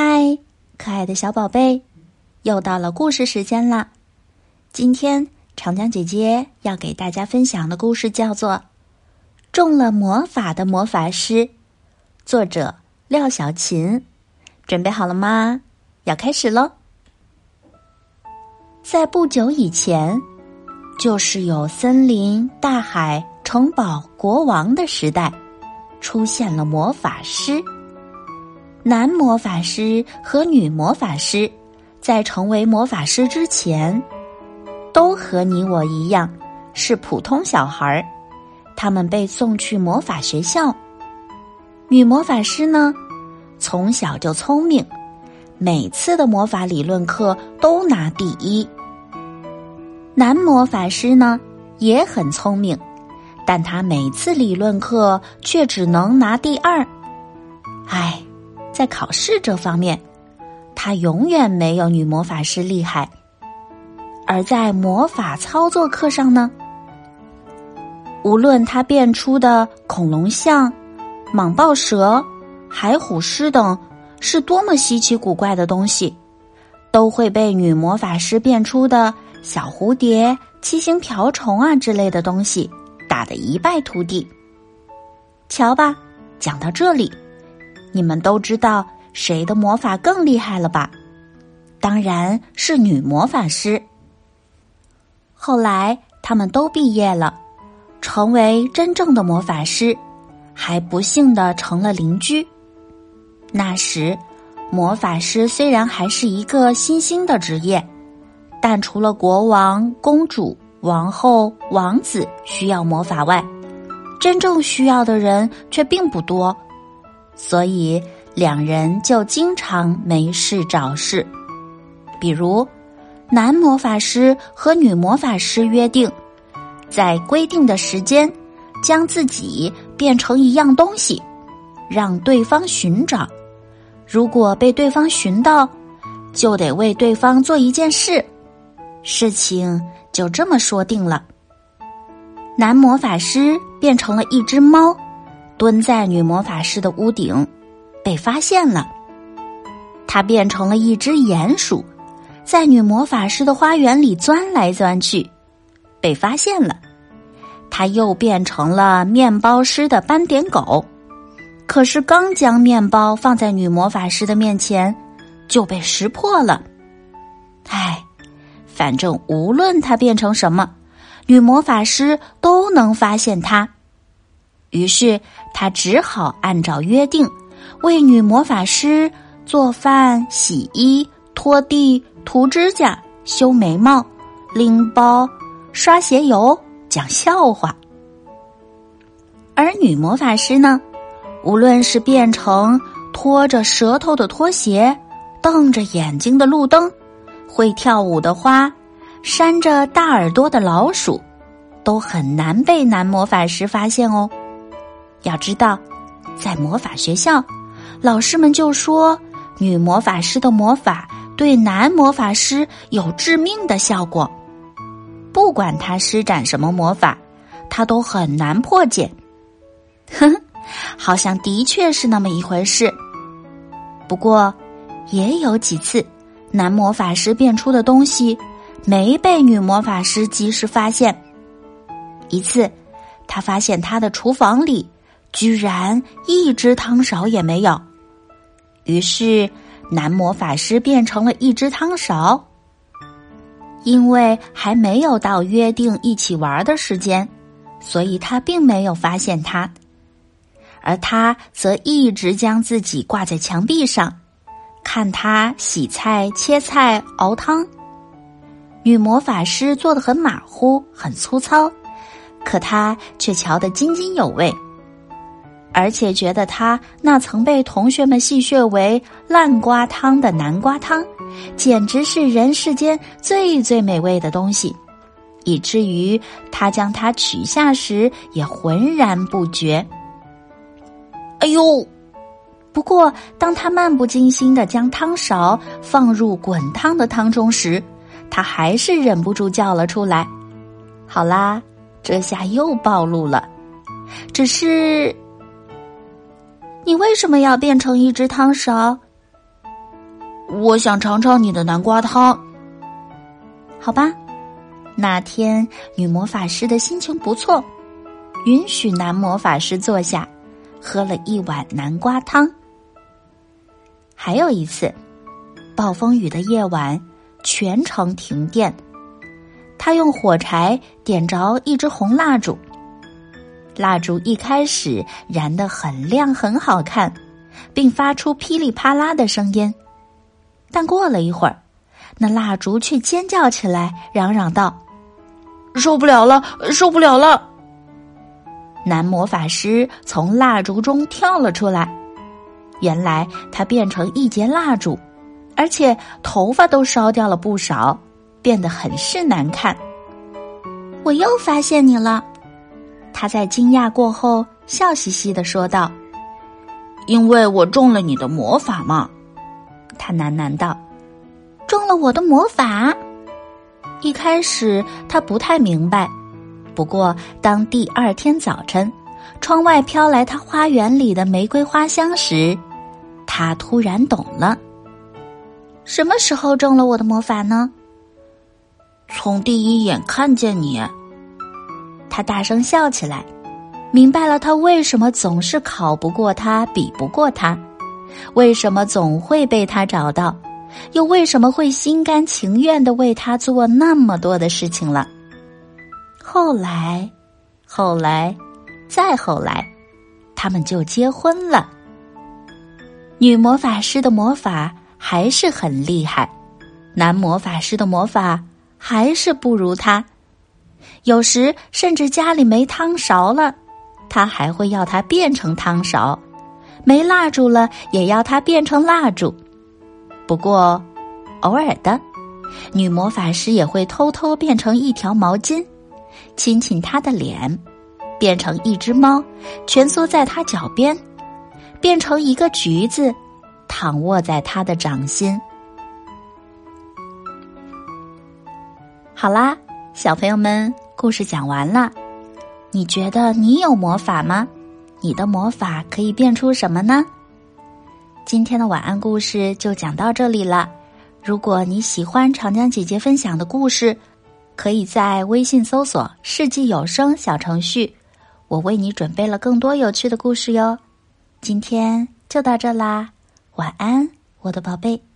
嗨，可爱的小宝贝，又到了故事时间了。今天长江姐姐要给大家分享的故事叫做《中了魔法的魔法师》，作者廖小琴。准备好了吗？要开始喽！在不久以前，就是有森林、大海、城堡、国王的时代，出现了魔法师。男魔法师和女魔法师，在成为魔法师之前，都和你我一样是普通小孩儿。他们被送去魔法学校。女魔法师呢，从小就聪明，每次的魔法理论课都拿第一。男魔法师呢，也很聪明，但他每次理论课却只能拿第二。唉。在考试这方面，他永远没有女魔法师厉害。而在魔法操作课上呢，无论他变出的恐龙像、蟒豹蛇、海虎狮等是多么稀奇古怪的东西，都会被女魔法师变出的小蝴蝶、七星瓢虫啊之类的东西打得一败涂地。瞧吧，讲到这里。你们都知道谁的魔法更厉害了吧？当然是女魔法师。后来他们都毕业了，成为真正的魔法师，还不幸的成了邻居。那时，魔法师虽然还是一个新兴的职业，但除了国王、公主、王后、王子需要魔法外，真正需要的人却并不多。所以，两人就经常没事找事。比如，男魔法师和女魔法师约定，在规定的时间，将自己变成一样东西，让对方寻找。如果被对方寻到，就得为对方做一件事。事情就这么说定了。男魔法师变成了一只猫。蹲在女魔法师的屋顶，被发现了。他变成了一只鼹鼠，在女魔法师的花园里钻来钻去，被发现了。他又变成了面包师的斑点狗，可是刚将面包放在女魔法师的面前，就被识破了。唉，反正无论他变成什么，女魔法师都能发现他。于是他只好按照约定，为女魔法师做饭、洗衣、拖地、涂指甲、修眉毛、拎包、刷鞋油、讲笑话。而女魔法师呢，无论是变成拖着舌头的拖鞋、瞪着眼睛的路灯、会跳舞的花、扇着大耳朵的老鼠，都很难被男魔法师发现哦。要知道，在魔法学校，老师们就说女魔法师的魔法对男魔法师有致命的效果。不管他施展什么魔法，他都很难破解。哼，好像的确是那么一回事。不过，也有几次，男魔法师变出的东西没被女魔法师及时发现。一次，他发现他的厨房里。居然一只汤勺也没有，于是男魔法师变成了一只汤勺。因为还没有到约定一起玩的时间，所以他并没有发现他，而他则一直将自己挂在墙壁上，看他洗菜、切菜、熬汤。女魔法师做的很马虎、很粗糙，可他却瞧得津津有味。而且觉得他那曾被同学们戏谑为“烂瓜汤”的南瓜汤，简直是人世间最最美味的东西，以至于他将它取下时也浑然不觉。哎呦！不过当他漫不经心的将汤勺放入滚烫的汤中时，他还是忍不住叫了出来。好啦，这下又暴露了，只是。你为什么要变成一只汤勺？我想尝尝你的南瓜汤。好吧，那天女魔法师的心情不错，允许男魔法师坐下，喝了一碗南瓜汤。还有一次，暴风雨的夜晚，全城停电，他用火柴点着一支红蜡烛。蜡烛一开始燃得很亮，很好看，并发出噼里啪啦的声音。但过了一会儿，那蜡烛却尖叫起来，嚷嚷道：“受不了了，受不了了！”男魔法师从蜡烛中跳了出来，原来他变成一截蜡烛，而且头发都烧掉了不少，变得很是难看。我又发现你了。他在惊讶过后，笑嘻嘻的说道：“因为我中了你的魔法嘛。”他喃喃道：“中了我的魔法。”一开始他不太明白，不过当第二天早晨，窗外飘来他花园里的玫瑰花香时，他突然懂了。什么时候中了我的魔法呢？从第一眼看见你。他大声笑起来，明白了他为什么总是考不过他，比不过他，为什么总会被他找到，又为什么会心甘情愿的为他做那么多的事情了。后来，后来，再后来，他们就结婚了。女魔法师的魔法还是很厉害，男魔法师的魔法还是不如他。有时甚至家里没汤勺了，他还会要它变成汤勺；没蜡烛了，也要它变成蜡烛。不过，偶尔的，女魔法师也会偷偷变成一条毛巾，亲亲他的脸；变成一只猫，蜷缩在他脚边；变成一个橘子，躺卧在他的掌心。好啦。小朋友们，故事讲完了。你觉得你有魔法吗？你的魔法可以变出什么呢？今天的晚安故事就讲到这里了。如果你喜欢长江姐姐分享的故事，可以在微信搜索“世纪有声”小程序，我为你准备了更多有趣的故事哟。今天就到这啦，晚安，我的宝贝。